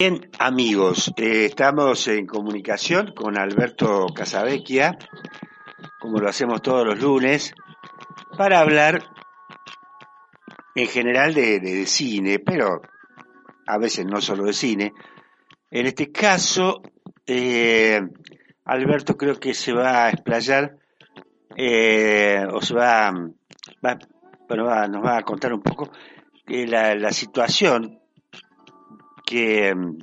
Bien, amigos, eh, estamos en comunicación con Alberto Casavecchia, como lo hacemos todos los lunes, para hablar en general de, cine, pero a veces no solo de cine. En este caso, eh, Alberto creo que se va a explayar eh, o se va, bueno, nos va a contar un poco la, la situación que mm,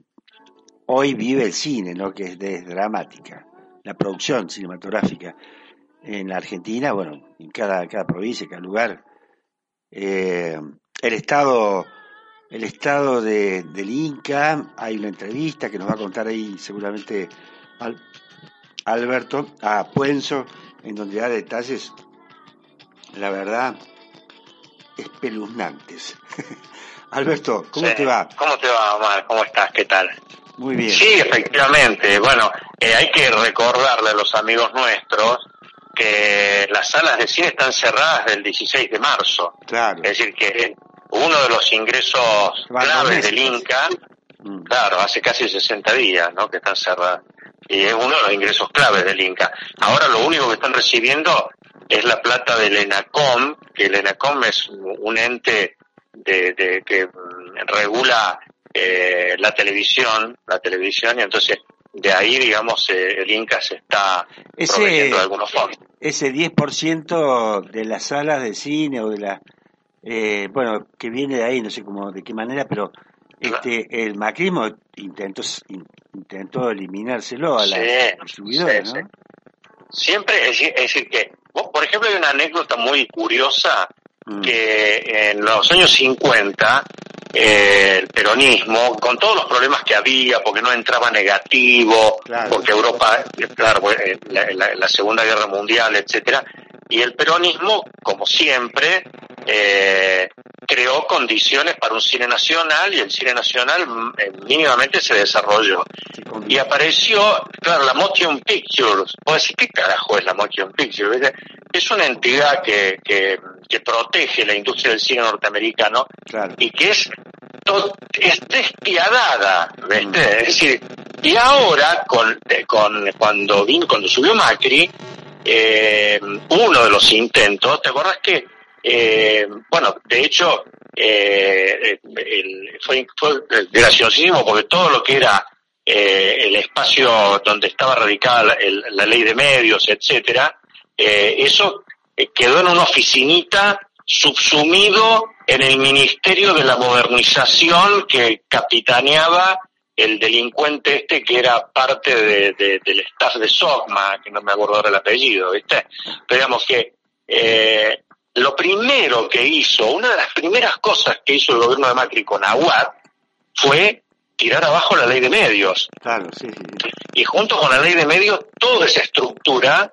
hoy vive el cine, ¿no? que es, dramática, la producción cinematográfica en la Argentina, bueno, en cada, cada provincia, cada lugar. Eh, el estado, el estado de, del Inca, hay una entrevista que nos va a contar ahí seguramente Alberto a Puenzo, en donde da detalles, la verdad, espeluznantes. Alberto, ¿cómo te va? ¿Cómo te va, Omar? ¿Cómo estás? ¿Qué tal? Muy bien. Sí, efectivamente. Bueno, eh, hay que recordarle a los amigos nuestros que las salas de cine están cerradas del 16 de marzo. Claro. Es decir, que uno de los ingresos claves del Inca, mm. claro, hace casi 60 días, ¿no? Que están cerradas. Y es uno de los ingresos claves del Inca. Ahora lo único que están recibiendo es la plata del ENACOM, que el ENACOM es un ente de, que mm, regula eh, la televisión, la televisión, y entonces de ahí, digamos, eh, el Inca se está ese, proveyendo de algunos fondos. Ese 10% de las salas de cine o de la... Eh, bueno, que viene de ahí, no sé cómo, de qué manera, pero este el macrismo intentó, intentó eliminárselo a la ¿no? Siempre, es, decir, que, por ejemplo, hay una anécdota muy curiosa. Que en los años 50 eh, el peronismo, con todos los problemas que había, porque no entraba negativo, porque Europa, claro, eh, la, la, Segunda Guerra Mundial, etcétera, y el peronismo, como siempre, eh, creó condiciones para un cine nacional y el cine nacional eh, mínimamente se desarrolló. Y apareció, claro, la Motion Pictures. Vos decís, ¿qué carajo es la Motion Pictures? Es una entidad que, que, que protege la industria del cine norteamericano y que es, es despiadada. Mm. Es decir, y ahora, con, eh, con, cuando, vino, cuando subió Macri, eh, uno de los intentos, ¿te acordás que, eh, bueno, de hecho, eh, fue, fue graciosísimo porque todo lo que era el espacio donde estaba radicada la, ley de medios, etcétera, eso quedó en una oficinita subsumido en el Ministerio de la Modernización que capitaneaba el delincuente este que era parte de, del staff de Sogma, que no me acuerdo ahora el apellido, ¿viste? Pero digamos que eh, lo primero que hizo, una de las primeras cosas que hizo el gobierno de Macri con Aguad fue tirar abajo la ley de medios. Claro, sí, Y junto con la ley de medios, toda esa estructura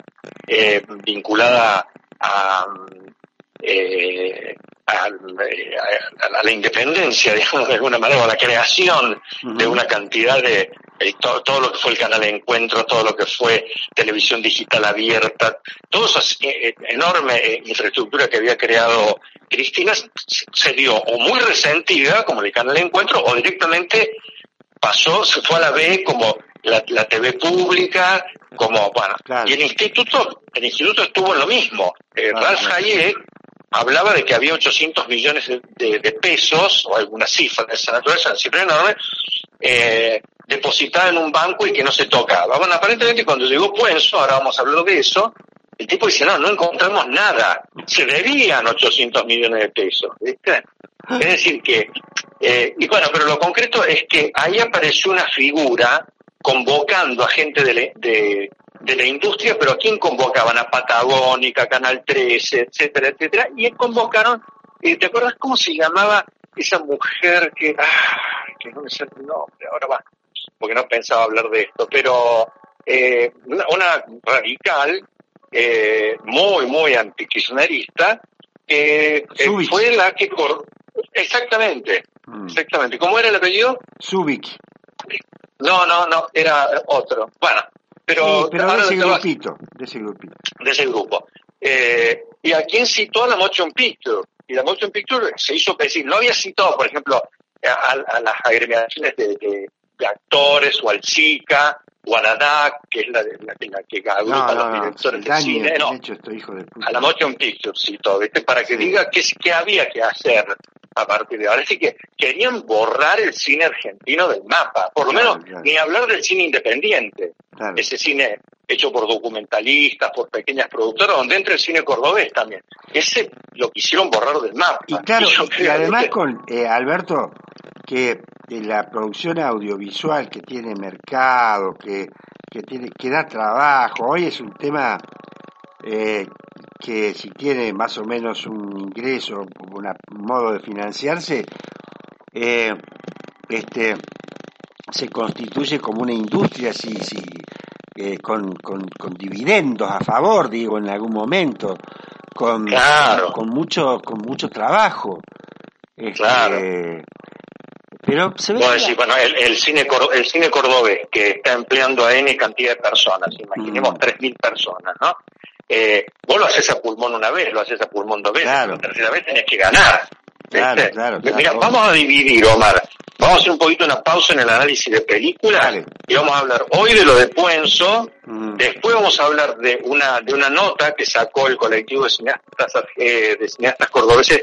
eh, vinculada a, eh, a, la independencia, digamos de alguna manera, a la creación de una cantidad de todo, lo que fue el canal de encuentro, todo lo que fue televisión digital abierta, toda esa eh, eh, enorme eh, infraestructura que había creado Cristina se dio o muy resentida como el canal de encuentro o directamente pasó, se fue a la B como la, TV pública, como, bueno, y el instituto, el instituto estuvo en lo mismo. Ralph Hayek hablaba de que había 800 millones de, pesos, o alguna cifra de esa naturaleza, cifra enorme, eh, depositada en un banco y que no se tocaba. Bueno, aparentemente cuando llegó Puenzo, ahora vamos a hablar de eso, el tipo dice, no, no encontramos nada, se debían 800 millones de pesos, ¿viste? Es decir que, eh, y bueno, pero lo concreto es que ahí apareció una figura convocando a gente de, de, de la industria, pero ¿a quién convocaban? A Patagónica, Canal 13, etcétera, etcétera, y convocaron, eh, ¿te acuerdas cómo se llamaba esa mujer que, ah, que no me sale el nombre, ahora va, porque no pensaba hablar de esto, pero eh, una, radical, eh, muy, muy antikirchnerista, que eh, fue la que... Exactamente, mm. exactamente. ¿Cómo era el apellido? Zubik. No, no, no, era otro. Bueno, pero, de ese grupito, de ese grupito. De ese grupo. Eh, y a quién citó a la Motion Picture. Y la Motion Picture se hizo decir, no había citado, por ejemplo, a, las agremiaciones de, actores o al Chica o a la DAC, que es la, la, la que agrupa a los directores de cine, no, a la Motion Pictures y todo, ¿viste? para que diga qué, qué había que hacer a partir de ahora. Así que querían borrar el cine argentino del mapa, por lo menos ni hablar del cine independiente, ese cine hecho por documentalistas, por pequeñas productoras, donde entra el cine cordobés también. Ese lo quisieron borrar del mapa. Y claro, y, además con eh, Alberto, que la producción audiovisual que tiene mercado, que, que, tiene, que da trabajo, hoy es un tema eh, que si tiene más o menos un ingreso, un modo de financiarse, eh, este, se constituye como una industria si, si, eh, con, con, con, dividendos a favor, digo, en algún momento, con, con, mucho, con mucho trabajo. Este, claro. Pero se ve bueno, el, cine el cine cordobés que está empleando a N cantidad de personas, imaginemos mm. tres 3.000 personas, ¿no? Eh, vos lo haces a pulmón una vez, lo haces a pulmón dos veces, la tercera vez tenés que ganar. Mira, vamos a dividir, Omar. Vamos a hacer un poquito una pausa en el análisis de películas y vamos a hablar hoy de lo de Puenzo, mm. después vamos a hablar de una de una nota que sacó el colectivo de cineastas eh, de cineastas cordobeses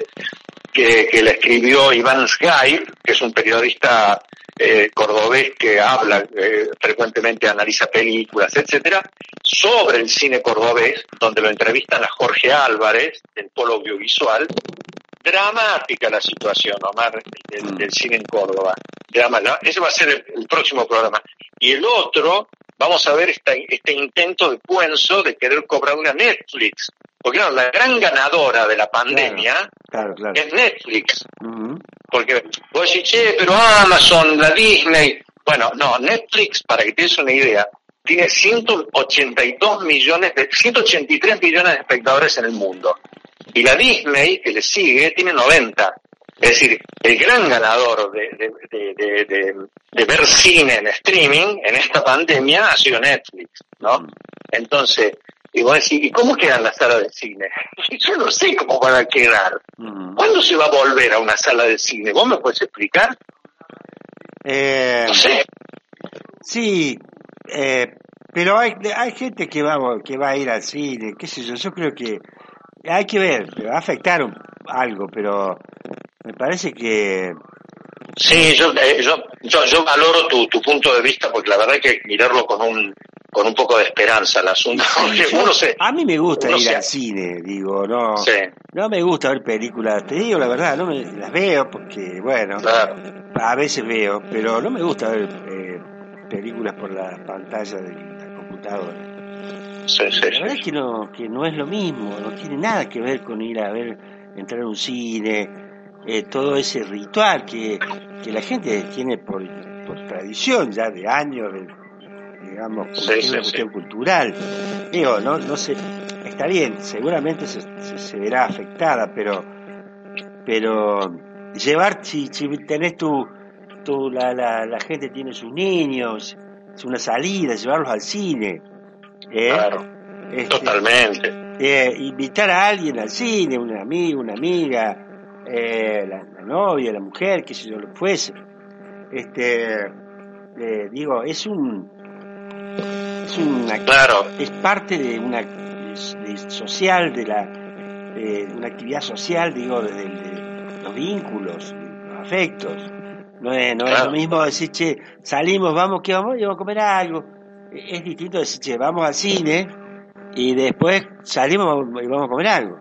que, que la escribió Iván Sgai, que es un periodista eh, cordobés que habla eh, frecuentemente, analiza películas, etcétera, sobre el cine cordobés, donde lo entrevistan a Jorge Álvarez, del Polo Audiovisual. Dramática la situación, Omar, del, del cine en Córdoba. ese va a ser el, próximo programa. Y el otro, vamos a ver este intento de Puenzo de querer cobrar una Netflix porque no, la gran ganadora de la pandemia es Netflix. Porque vos decís, che, pero Amazon, la Disney. Bueno, no, Netflix, para que te des una idea, tiene 182 millones, de, 183 millones de espectadores en el mundo. Y la Disney, que le sigue, tiene 90. Es decir, el gran ganador de, de, de, de, ver cine en streaming en esta pandemia ha sido Netflix, ¿no? Entonces, y vos decís, ¿y cómo quedan las salas de cine? Yo no sé cómo van a quedar. Mm. ¿Cuándo se va a volver a una sala de cine? ¿Vos me podés explicar? Eh, no sé. Sí, eh, pero hay, hay gente que va, que va a ir al cine, qué sé yo, yo creo que hay que ver, va a afectar algo, pero me parece que Sí, yo, eh, yo, yo, valoro tu, tu punto de vista porque la verdad hay que mirarlo con un, con un poco de esperanza el asunto. a mí me gusta ir al cine, digo, no, no me gusta ver películas, te digo la verdad, no me, las veo porque, bueno, a veces veo, pero no me gusta ver eh, películas por la pantalla de la computadora. Sí, sí, la verdad es que no, que no es lo mismo, no tiene nada que ver con ir a ver, entrar a un cine, eh, todo ese ritual que, que la gente tiene por, por tradición ya de años, de, digamos, es una cuestión cultural. Digo, no, no sé, está bien, seguramente se, se, verá afectada, pero, pero llevar, si, si tenés tu, tu la, la, la gente tiene sus niños, es una salida, llevarlos al cine. ¿Eh? Claro, este, totalmente. Eh, invitar a alguien al cine, un amigo, una amiga, eh, la, novia, la mujer, que si yo lo fuese. Este, eh, digo, es un, es una, claro. es parte de una social, de la, de una actividad social, digo, de, los vínculos, los afectos. No es, no es lo mismo decir, che, salimos, vamos, ¿qué vamos? Y vamos a comer algo. Es distinto decir, che, vamos al cine y después salimos y vamos a comer algo.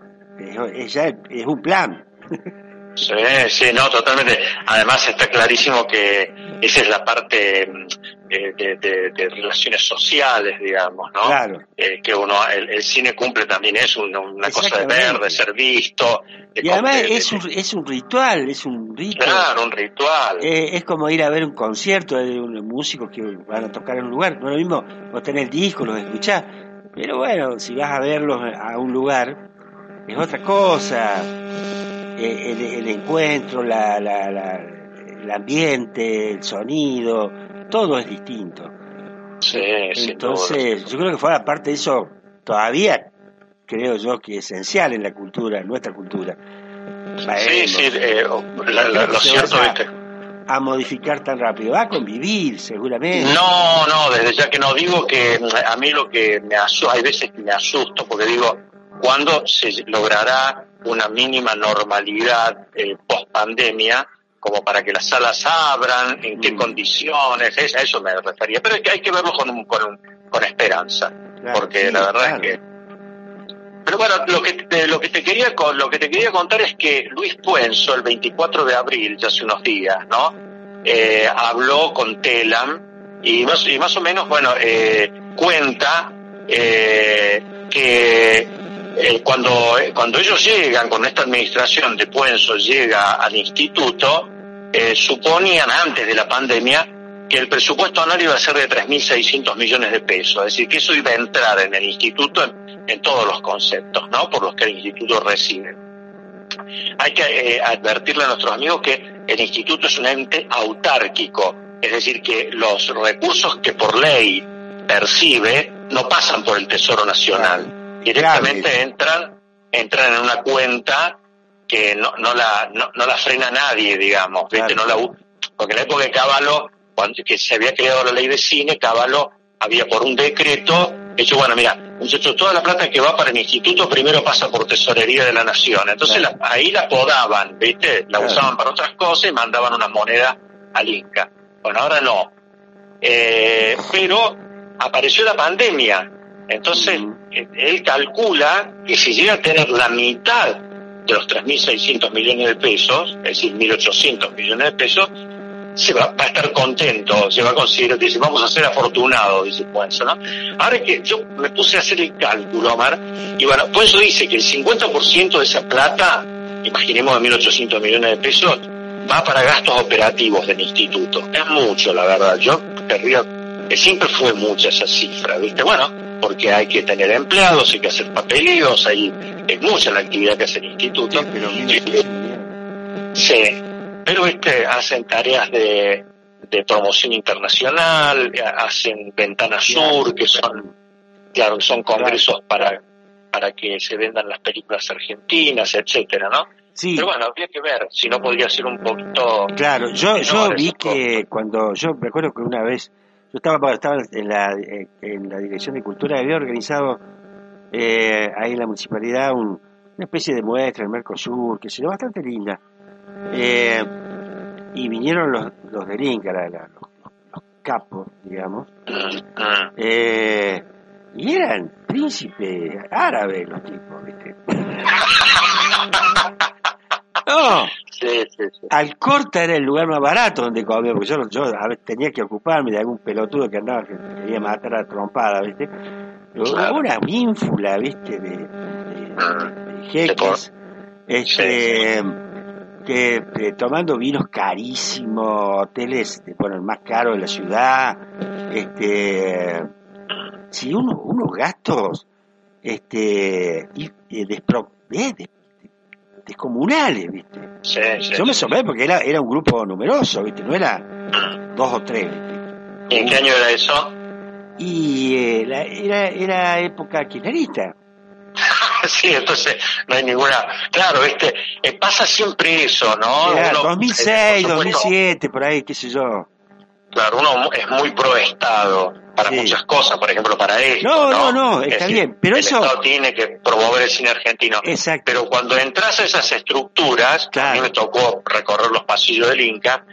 Es, ya es un plan. Sí, sí, no, totalmente. Además está clarísimo que esa es la parte mm, de, relaciones sociales, digamos, ¿no? Claro. Eh, que uno, el, cine cumple también eso, una, cosa de ver, de ser visto. y además es, un, es un ritual, es un ritual. Claro, un ritual. Eh, es como ir a ver un concierto de un músico que van a tocar en un lugar. No es lo mismo vos tenés el disco, los escuchás. Pero bueno, si vas a verlos a un lugar, es otra cosa el, encuentro, la, el ambiente, el sonido, todo es distinto. Sí, Entonces, yo creo que fue aparte de eso, todavía creo yo que es esencial en la cultura, en nuestra cultura. Sí, sí, eh, lo cierto es que... a modificar tan rápido? Va a convivir, seguramente. No, no, desde ya que no digo que a mí lo que me asusta, hay veces que me asusto porque digo, ¿cuándo se logrará una mínima normalidad eh, post pandemia? como para que las salas abran, en qué mm. condiciones, a eso me refería. Pero es que hay que verlo con, con, con esperanza, porque la verdad es que... Pero bueno, lo que, te, lo, que te quería, lo que te quería contar es que Luis Puenzo, el 24 de abril, ya hace unos días, ¿no? Eh, habló con Telam y más, y más o menos, bueno, eh, cuenta eh, que eh, cuando, cuando ellos llegan, con esta administración de Puenzo llega al instituto, eh, suponían antes de la pandemia que el presupuesto anual iba a ser de 3.600 millones de pesos, es decir, que eso iba a entrar en el instituto en, todos los conceptos, ¿no? Por los que el instituto recibe. Hay que eh, advertirle a nuestros amigos que el instituto es un ente autárquico, es decir, que los recursos que por ley percibe no pasan por el Tesoro Nacional, directamente entran entran en una cuenta que no, no, la, no, la frena nadie, digamos, No la, porque en la época de Caballo, cuando que se había creado la ley de cine, Caballo había por un decreto hecho, bueno, mira, muchachos, toda la plata que va para el instituto primero pasa por tesorería de la nación. Entonces ahí la podaban, ¿viste? La usaban para otras cosas y mandaban una moneda al Inca. Bueno, ahora no. Eh, pero apareció la pandemia. Entonces, él calcula que si llega a tener la mitad de los 3.600 millones de pesos, es decir, 1.800 millones de pesos, se va, a estar contento, se va a considerar, dice, vamos a ser afortunados, dice Puenzo, ¿no? Ahora que yo me puse a hacer el cálculo, Omar, y bueno, Puenzo dice que el 50% de esa plata, imaginemos de 1.800 millones de pesos, va para gastos operativos del instituto. Es mucho, la verdad. Yo querría, que siempre fue mucha esa cifra, ¿viste? Bueno, porque hay que tener empleados, hay que hacer papeleos, hay, es mucha la actividad que hace el instituto. Sí, pero, sí, pero este, hacen tareas de, de promoción internacional, hacen Ventana Sur, que son, claro, son congresos para, para que se vendan las películas argentinas, etcétera, ¿no? Sí. Pero bueno, habría que ver si no podría ser un poquito. Claro, yo, yo vi que cuando. Yo me acuerdo que una vez yo estaba, estaba en, la, eh, en la Dirección de Cultura, había organizado eh, ahí en la municipalidad una especie de muestra, el Mercosur, que se ve bastante linda. Eh, y vinieron los, los del Inca, los, capos, digamos, y eran príncipes árabes los tipos, ¿viste? no, al corta era el lugar más barato donde comía, porque yo, yo a veces tenía que ocuparme de algún pelotudo que andaba que quería matar a trompada, ¿viste? Una ínfula, ¿viste? De, de, jeques, este, que tomando vinos carísimos, hoteles, bueno, el más caro de la ciudad, este, sí, uno, unos gastos, este, y, despro, descomunales, ¿viste? Sí, sí, Yo me sorprendí porque era, era un grupo numeroso, ¿viste? No era dos o tres, ¿Y en qué año era eso? Y eh, era, era época kirchnerista. sí, entonces no hay ninguna... Claro, ¿viste? Eh, pasa siempre eso, ¿no? 2006, 2007, por ahí, qué sé yo. Claro, uno es muy pro Estado para muchas cosas, por ejemplo, para esto. No, no, no, está bien, pero el eso... Estado tiene que promover el cine argentino. Exacto. Pero cuando entras a esas estructuras, a mí me tocó recorrer los pasillos del Inca,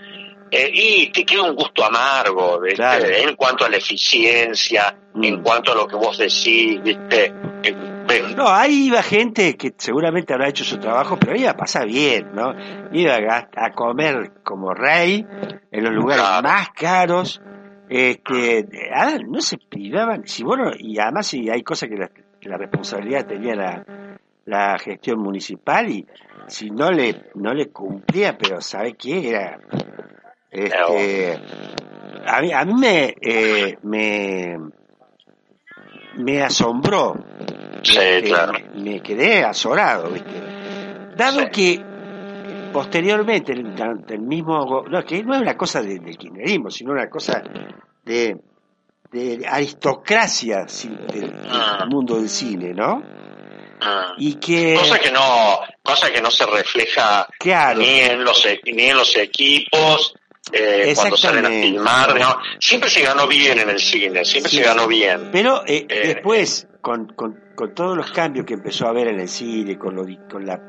eh, y te queda un gusto amargo, ¿viste? En cuanto a la eficiencia, en mm. cuanto a lo que vos decís, ¿viste? No, ahí iba gente que seguramente habrá hecho su trabajo, pero iba a pasar bien, ¿no? Iba a, comer como rey en los lugares más caros, este, ah, no se privaban, si bueno, y además si hay cosas que la, responsabilidad tenía la, la gestión municipal y si no le no le cumplía, pero ¿sabe qué? Era este, a mí, a mí me, eh, me me asombró. Me, quedé azorado, ¿viste? Dado que posteriormente, el, mismo. No, que no es una cosa del kirchnerismo, sino una cosa de, de aristocracia del, ah. mundo del cine, ¿no? Ah. Y que cosa que no cosa que no se refleja ni en los e, ni en los equipos eh, cuando salen a filmar. Siempre se ganó bien en el cine, siempre se ganó bien. Pero eh, eh, después, con, con, con, todos los cambios que empezó a haber en el cine, con, lo, con la,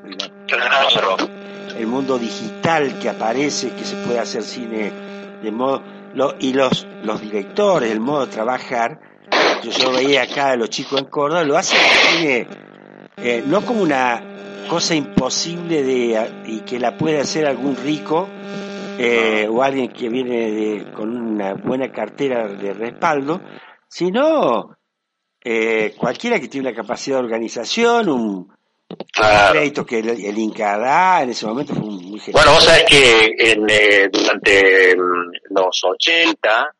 el mundo digital que aparece, que se puede hacer cine de modo... Lo, y los, los directores, el modo de trabajar, yo, yo veía acá a los chicos en Córdoba, lo hacen cine, no como una cosa imposible de y que la puede hacer algún rico eh, o alguien que viene de, con una buena cartera de respaldo, sino eh, cualquiera que tiene una capacidad de organización, un, crédito que el, Inca da, en ese momento fue muy Bueno, vos sabés que en, eh, durante mm, los 80,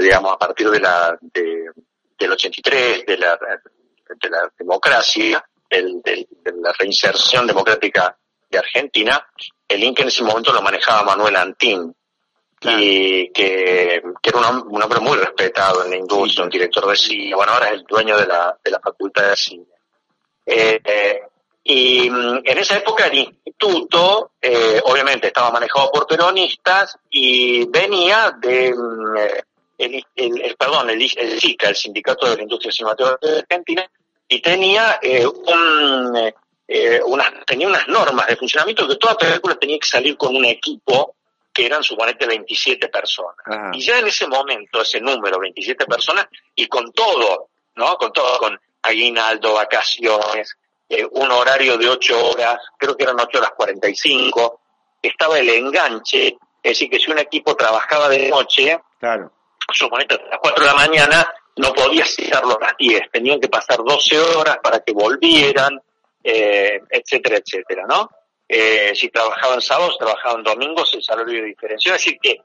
digamos, a partir de la, del 83, de la, de la democracia, de la reinserción democrática de Argentina, el Inca en ese momento lo manejaba Manuel Antín, y que, era un, hombre muy respetado en la industria, un director de cine, bueno, ahora es el dueño de la, de la Facultad de Cine. Eh, y mm, en esa época el instituto, eh, obviamente, estaba manejado por peronistas y venía de, mm, el, el, perdón, el, el SICA, el Sindicato de la Industria Cinematográfica de Argentina, y tenía eh, un eh, unas, tenía unas normas de funcionamiento que toda película tenía que salir con un equipo que eran suponete 27 personas. Y ya en ese momento, ese número, 27 personas, y con todo, ¿no? Con todo, con aguinaldo, vacaciones, eh, un horario de 8 horas, creo que eran 8 horas 45, estaba el enganche, es decir, que si un equipo trabajaba de noche, claro. suponete a las 4 de la mañana, no podía citarlo a las 10, tenían que pasar 12 horas para que volvieran, eh, etcétera, etcétera, ¿no? Eh, si trabajaban sábados, trabajaban domingos, el salario diferencia. Es decir, que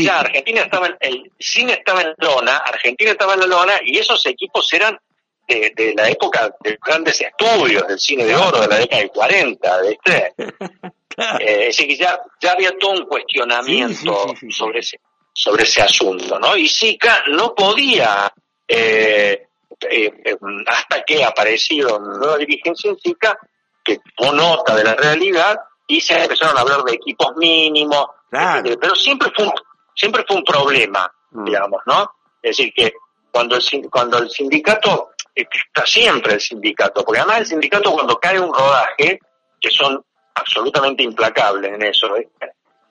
ya Argentina estaba en, el cine estaba en lona, Argentina estaba en la lona, y esos equipos eran de, la época de grandes estudios, del cine de oro, de la década del 40, ¿viste? eh, es decir, que ya, ya había todo un cuestionamiento sobre ese sobre ese asunto, ¿no? Y Sica no podía eh, eh, eh, hasta que ha aparecido nueva dirigencia en SICA que tomó nota de la realidad y se empezaron a hablar de equipos mínimos, pero siempre fue un, siempre fue un problema, mm. digamos, ¿no? Es decir, que cuando el, cuando el sindicato, está siempre el sindicato, porque además el sindicato cuando cae un rodaje, que son absolutamente implacables en eso,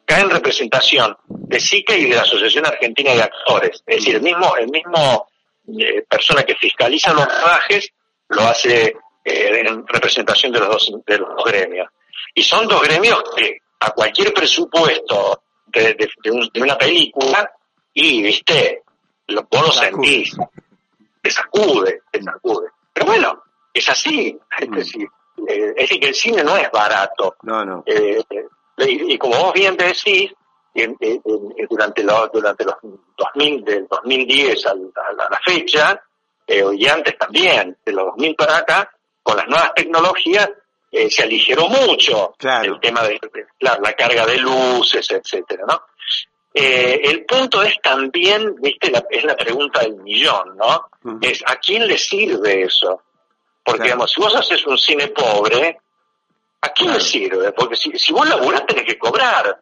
cae en representación de SICA y de la Asociación Argentina de Actores, es decir, el mismo, el mismo eh, persona que fiscaliza los rodajes lo hace eh, en representación de los, dos, de los gremios. Y son dos gremios que a cualquier presupuesto de, de, una película, y viste, lo, vos lo sentís, te sacude, te sacude. Pero bueno, es así. Es, mm. decir, eh, es decir, que el cine no es barato. No, no. y, y, como vos bien decís, durante, los, durante los 2000, del 2010 a, la, fecha, eh, y antes también, de los 2000 para acá, con las nuevas tecnologías, eh, se aligeró mucho el tema de la, carga de luces, etcétera, ¿no? Eh, el punto es también, viste, es la pregunta del millón, ¿no? Es ¿a quién le sirve eso? Porque, digamos, si vos haces un cine pobre, ¿a quién le sirve? Porque si, si vos laburás tenés que cobrar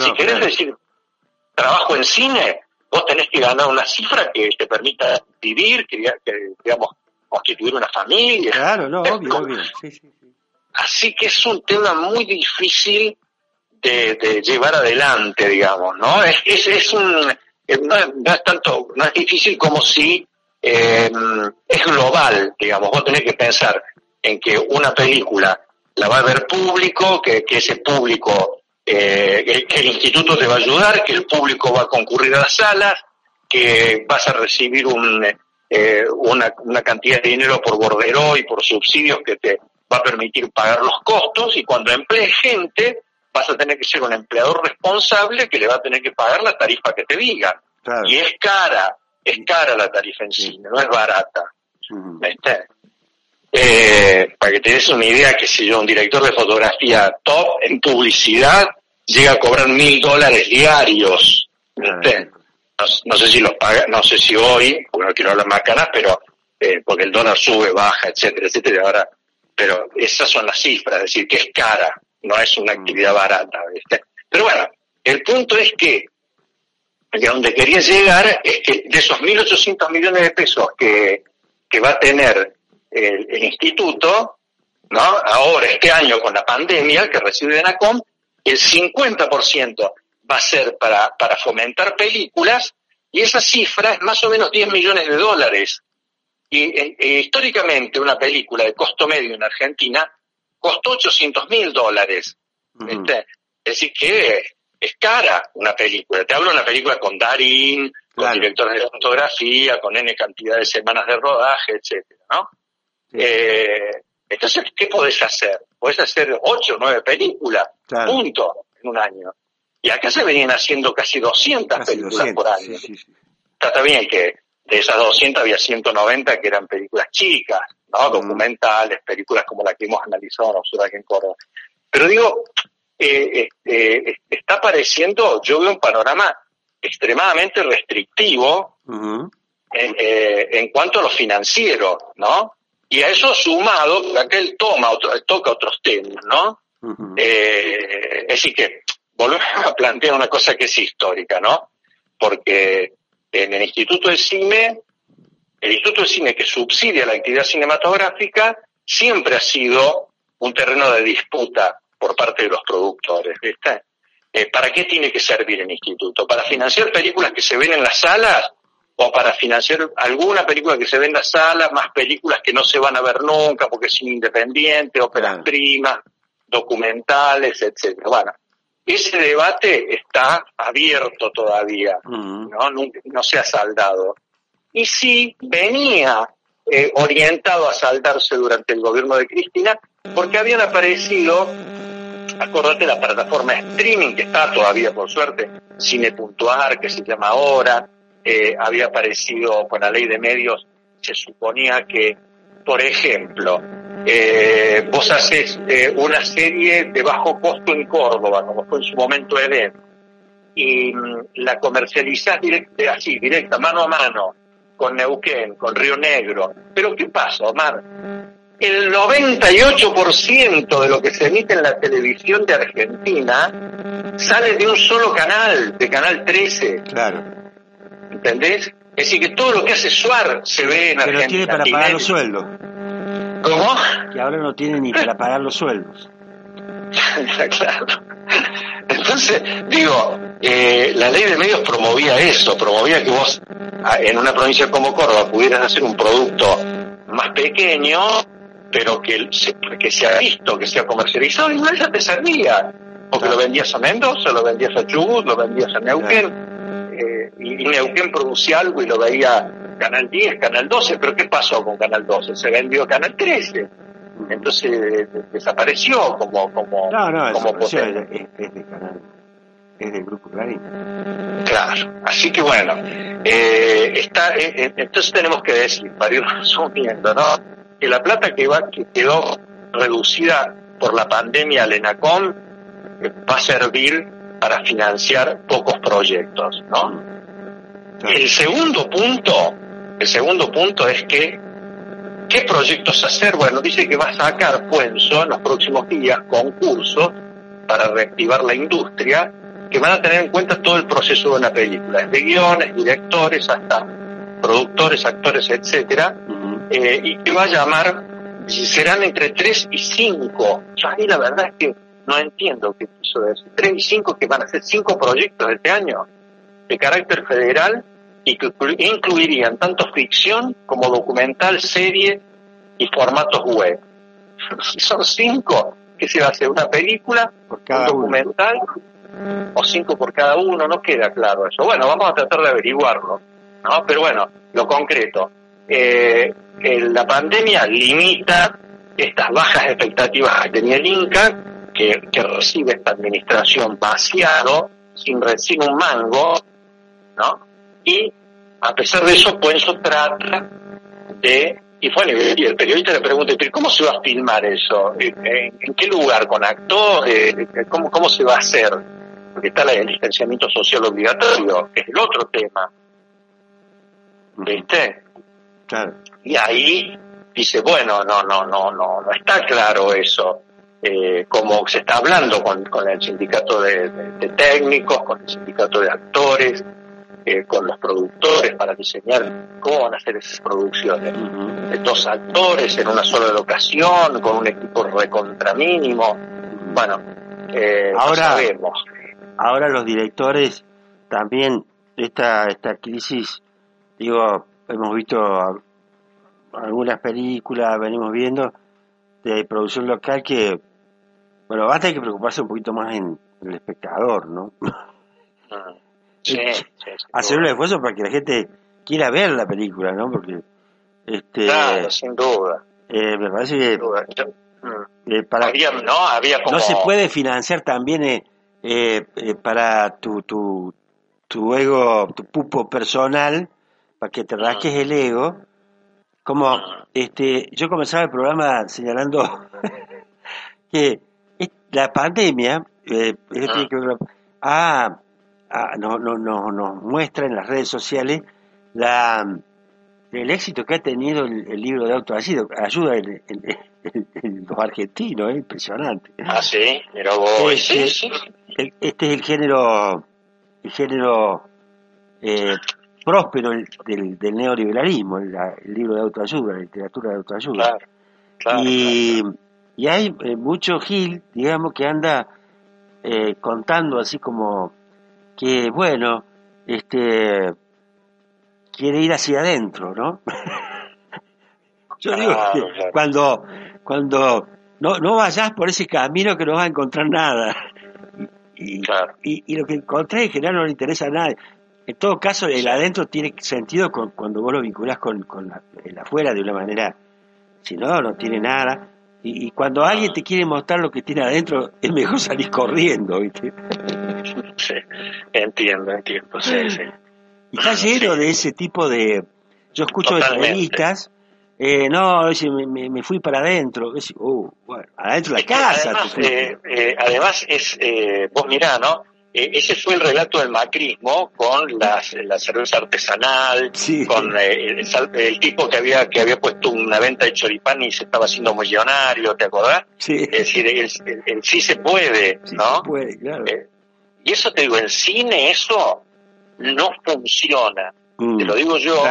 si querés decir trabajo en cine, vos tenés que ganar una cifra que te permita vivir, que, digamos, constituir una familia. Claro, no, obvio, obvio. Así que es un tema muy difícil de, llevar adelante, digamos, ¿no? Es, es, es un, eh, no, es tanto, no es difícil como si eh, es global, digamos, vos tenés que pensar en que una película la va a ver público, que, que ese público eh, que el instituto te va a ayudar, que el público va a concurrir a las salas, que vas a recibir un, eh, una, una, cantidad de dinero por bordero y por subsidios que te va a permitir pagar los costos y cuando emplees gente vas a tener que ser un empleador responsable que le va a tener que pagar la tarifa que te digan. Y es cara, es cara la tarifa en sí, no es barata. Eh, para que te des una idea, que si yo, un director de fotografía top en publicidad llega a cobrar mil dólares diarios. No, sé si los paga, no sé si hoy, porque no quiero hablar más canas, pero eh, porque el dólar sube, baja, etcétera, etcétera. Ahora, pero esas son las cifras, es decir, que es cara, no es una actividad barata. Pero bueno, el punto es que, de donde quería llegar, es que de esos 1.800 millones de pesos que, que va a tener el, el instituto, ¿no? Ahora, este año con la pandemia que recibe de NACOM, el 50% va a ser para, para fomentar películas y esa cifra es más o menos 10 millones de dólares. Y eh, eh, históricamente una película de costo medio en Argentina costó 800 mil dólares. ¿viste? Es decir, que es cara una película. Te hablo de una película con Darín, con directores de fotografía, con N cantidad de semanas de rodaje, etcétera, ¿no? Eh, entonces, ¿qué podés hacer? Podés hacer ocho o nueve películas, Claro. punto, en un año. Y acá se venían haciendo casi 200 Casi películas 200, por año. sí, sí, sí. Está también que de esas 200 había 190 que eran películas chicas, ¿no? Mm. Documentales, películas como la que hemos analizado nosotros aquí en Córdoba. Pero digo, eh, eh, está apareciendo, yo veo un panorama extremadamente restrictivo en, eh, en cuanto a lo financiero, ¿no? Y a eso sumado, que aquel toma otro, toca otros temas, ¿no? Eh, es decir, que volvemos a plantear una cosa que es histórica, ¿no? Porque en el Instituto del Cine, el Instituto del Cine que subsidia la actividad cinematográfica, siempre ha sido un terreno de disputa por parte de los productores, ¿viste? Eh, ¿Para qué tiene que servir el instituto? ¿Para financiar películas que se ven en las salas? ¿O para financiar alguna película que se ve en las salas, más películas que no se van a ver nunca porque es independiente, óperas primas, documentales, etcétera? Bueno, ese debate está abierto todavía, Ujú. ¿no? Nunca- no se ha saldado. Y sí venía eh, orientado a saldarse durante el gobierno de Cristina, porque habían aparecido, acordate la plataforma streaming que está todavía por suerte, Cine.ar, que se llama ahora, eh, había aparecido con la ley de medios, se suponía que, por ejemplo, eh, vos haces eh, una serie de bajo costo en Córdoba, como fue en su momento Eden, y mm, la comercializás direct- así, directa, mano a mano, con Neuquén, con Río Negro. Pero ¿qué pasa, Omar? El 98% de lo que se emite en la televisión de Argentina sale de un solo canal, de Canal 13, Claro. ¿Entendés? Es decir, que todo lo que hace Suar se ve en Argentina. tiene para pagar los sueldos. ¿Cómo? Que ahora no tiene ni para pagar los sueldos. claro. Entonces, digo, eh, la ley de medios promovía eso, promovía que vos en una provincia como Córdoba pudieras hacer un producto más pequeño, pero que se, que sea visto, que sea comercializado, y no ya te servía, porque lo vendías a Mendoza, lo vendías a Chubut, lo vendías a Neuquén, Neuquén producía algo y lo veía Canal 10, Canal 12, pero ¿qué pasó con Canal 12? Se vendió Canal 13 entonces desapareció como como No, no, como es, es- de canal. Es del grupo Clarín. claro así que bueno eh, está eh, eh, entonces tenemos que decir para ir resumiendo no que la plata que va que quedó reducida por la pandemia al ENACOM eh, va a servir para financiar pocos proyectos no. El segundo punto el segundo punto es que ¿Qué proyectos hacer? Bueno, dice que va a sacar Puenzo en los próximos días concursos para reactivar la industria que van a tener en cuenta todo el proceso de una película, desde guiones, directores hasta productores, actores, etcétera, eh, y que va a llamar, serán entre 3 y 5. Yo a mí la verdad es que no entiendo qué quiso decir. 3 y 5 que van a ser 5 proyectos este año de carácter federal y que inclu- incluirían tanto ficción como documental, serie y formatos web. Si son 5, ¿qué se va a hacer? ¿Una película? Por ¿Un cada uno. documental? ¿O 5 por cada uno? No queda claro eso. Bueno, vamos a tratar de averiguarlo. ¿no? Pero bueno, lo concreto. Eh, eh, la pandemia limita estas bajas expectativas que tenía el Inca, que, que recibe esta administración vaciado, sin, sin un mango, ¿no? Y a pesar de eso, Puenzo trata de... Y bueno, y el periodista le pregunta, ¿pero cómo se va a filmar eso? ¿En, qué lugar? ¿Con actores? ¿Cómo, ¿Cómo se va a hacer? Porque está el distanciamiento social obligatorio, que es el otro tema, ¿viste? Claro. Y ahí dice, bueno, no, no, no, no, no está claro eso. eh, como se está hablando con, el sindicato de, técnicos, con el sindicato de actores, eh, con los productores para diseñar cómo van a hacer esas producciones. Dos actores en una sola locación, con un equipo recontramínimo. Bueno, eh, ahora, sabemos. ahora los directores también, esta, esta crisis, digo, hemos visto algunas películas, venimos viendo de producción local que, bueno, basta hay que preocuparse un poquito más en el espectador, ¿no? Sí, Hacer un esfuerzo para que la gente quiera ver la película, ¿no? Porque, este, claro, sin duda. Eh, me parece que mm. eh, para no, había no se puede financiar también eh, eh, para tu, tu, tu ego, tu pupo personal, para que te rasques el ego, como este, yo comenzaba el programa señalando que la pandemia eh, ah, no, no, no, nos muestra en las redes sociales la, el éxito que ha tenido el, libro de autoayuda ayuda en, los argentinos, es impresionante. Ah, sí, pero vos, este, este es el género, el género eh, próspero del, del neoliberalismo, el, libro de autoayuda, la literatura de autoayuda. y, y, hay eh, mucho Gil, digamos, que anda eh, contando así como que, bueno, este quiere ir hacia adentro, ¿no? Yo digo que cuando, cuando no, no vayas por ese camino que no vas a encontrar nada. Y, y, lo que encontré en general no le interesa a nadie. En todo caso, el adentro tiene sentido cuando vos lo vinculás con, con el afuera de una manera, si no, no tiene nada. Y, cuando alguien te quiere mostrar lo que tiene adentro, es mejor salir corriendo, ¿viste? Sí, entiendo, entiendo, sí, sí. Y está lleno de ese tipo de... Yo escucho entrevistas, eh, no, me, me, fui para adentro, uh, bueno, adentro de la casa. Además, eh, eh, además es, eh, vos mirá, ¿no? Eh, ese fue el relato del macrismo con la cerveza artesanal, con eh, el, tipo que había que había puesto una venta de choripán y se estaba haciendo millonario, ¿te acordás? Sí. Es decir, el, sí se puede, ¿no? Se puede, claro. Eh, y eso te digo, en cine eso no funciona. Mm, te lo digo yo,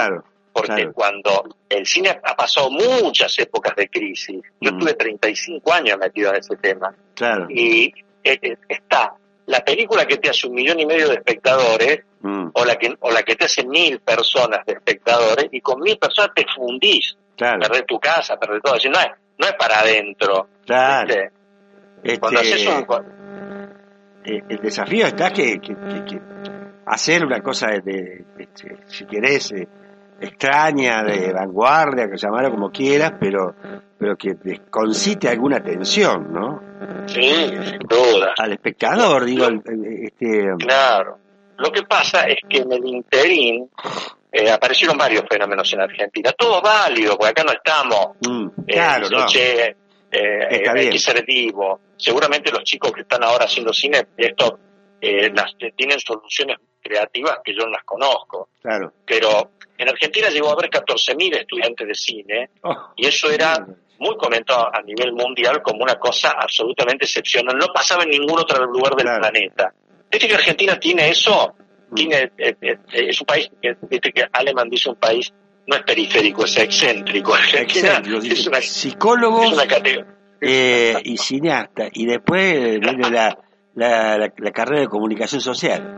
porque cuando el cine ha pasado muchas épocas de crisis, yo mm. tuve 35 años metido en ese tema, claro. y está la película que te hace un millón y medio de espectadores mm. o la que o la que te hace mil personas de espectadores y con mil personas te fundís claro. perdés tu casa perdés todo no es no es para adentro claro. Este, eh, el desafío está que, que, hacer una cosa de, si querés eh, extraña de vanguardia que llamarlo como quieras pero pero que concite alguna tensión no Sí, sin duda. Al espectador, digo. Este... Claro. Lo que pasa es que en el interín eh, aparecieron varios fenómenos en Argentina, todos válidos, porque acá no estamos. Mm, eh, claro, no. Che, eh, hay que ser vivo. Seguramente los chicos que están ahora haciendo cine, esto las, tienen soluciones creativas que yo no las conozco. Claro. Pero en Argentina llegó a haber 14.000 estudiantes de cine oh, y eso era muy comentado a nivel mundial como una cosa absolutamente excepcional. No pasaba en ningún otro lugar del planeta. ¿Viste que Argentina tiene eso? Mm. Tiene, eh, eh, es un país, viste que Alemán dice un país, no es periférico, es excéntrico. Es una, psicólogo eh, y cineasta. Y después viene la, la, la, carrera de comunicación social.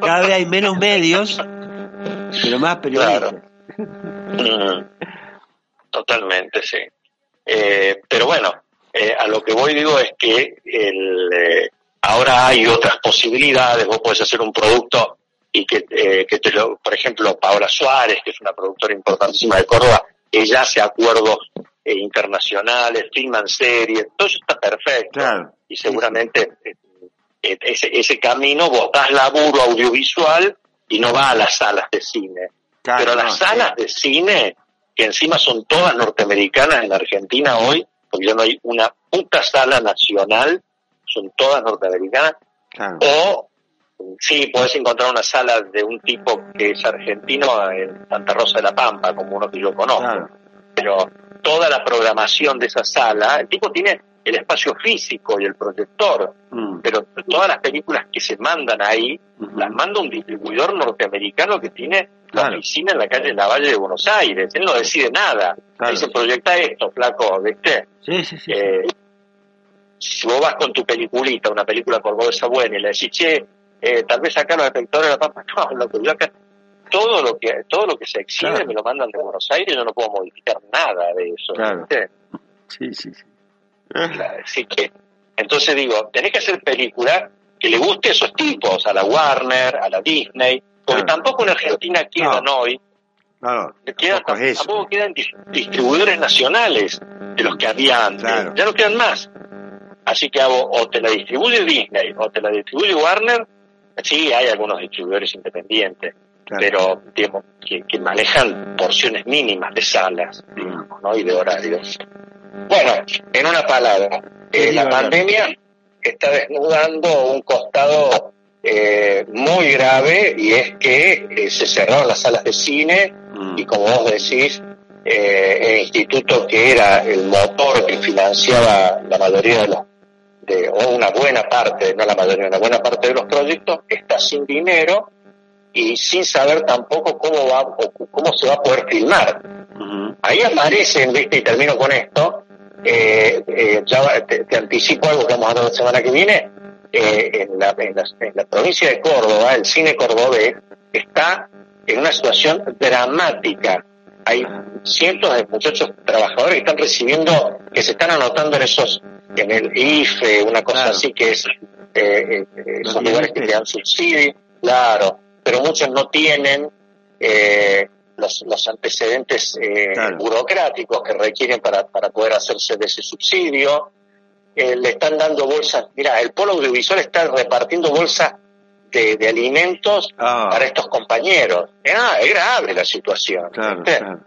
Cada vez hay menos medios, pero más periodistas. Mm. Totalmente, sí. Eh, pero bueno, eh, a lo que voy digo es que el, eh, ahora hay otras posibilidades, vos podés hacer un producto y que, que te lo, por ejemplo, Paola Suárez, que es una productora importantísima de Córdoba, ella hace acuerdos internacionales, filman series, todo eso está perfecto. Y seguramente ese, ese camino vos das laburo audiovisual y no va a las salas de cine. Pero las salas de cine que encima son todas norteamericanas en Argentina hoy, porque ya no hay una puta sala nacional, son todas norteamericanas, o sí, puedes encontrar una sala de un tipo que es argentino en Santa Rosa de la Pampa, como uno que yo conozco, pero toda la programación de esa sala, el tipo tiene el espacio físico y el proyector, Mm. pero todas las películas que se mandan ahí, las manda un distribuidor norteamericano que tiene la oficina en la calle Lavalle de Buenos Aires. Él no decide nada. Claro. Dice, proyecta esto, flaco, ¿viste? Sí, sí. sí. Eh, si vos vas con tu peliculita, una película cordobesa buena, y le decís, che, eh, tal vez acá los espectadores de la papa, no, loco, yo acá, todo lo que, todo lo que se exhibe Claro. me lo mandan de Buenos Aires, yo no puedo modificar nada de eso. Sí, sí, sí. Así que, entonces digo, tenés que hacer película que le guste a esos tipos, a la Warner, a la Disney, porque tampoco en Argentina quedan No. hoy, Claro, quedan, tampoco es eso. tampoco quedan dis- distribuidores nacionales de los que había antes, Claro. ya no quedan más. Así que hago, o te la distribuye Disney o te la distribuye Warner, sí hay algunos distribuidores independientes, Claro. pero digamos, que, que manejan porciones mínimas de salas digamos, ¿no? y de horarios. Bueno, en una palabra, eh, la pandemia está desnudando un costado eh, muy grave y es que eh, se cerraron las salas de cine Mm. y como vos decís, eh, el instituto que era el motor que financiaba la mayoría de los, de, o una buena parte, no la mayoría, una buena parte de los proyectos, está sin dinero y sin saber tampoco cómo va o cómo se va a poder filmar. Ujú. Ahí aparecen, viste, y termino con esto, eh, eh, ya te, te anticipo algo que vamos a hablar la semana que viene, eh, en, la, en, la, en la provincia de Córdoba, el cine cordobés está en una situación dramática. Hay cientos de muchachos trabajadores que están recibiendo, que se están anotando en esos, en el IFE, una cosa Claro. así que es, eh, eh, Los esos lugares que te dan subsidio, claro, pero muchos no tienen eh, los, los antecedentes eh, Claro. burocráticos que requieren para, para poder hacerse de ese subsidio. Eh, le están dando bolsas, mira, el polo audiovisual está repartiendo bolsas de, de alimentos Ah, para estos compañeros. Ah, es grave la situación. claro.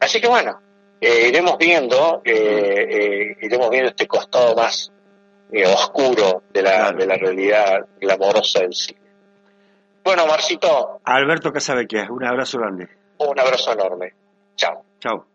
Así que bueno, eh, iremos viendo, eh, eh, iremos viendo este costado más eh, oscuro de la, de la realidad glamorosa del cine. Bueno, Marcito, Alberto Casabecchia, un abrazo grande. un abrazo enorme. Chao. Chao.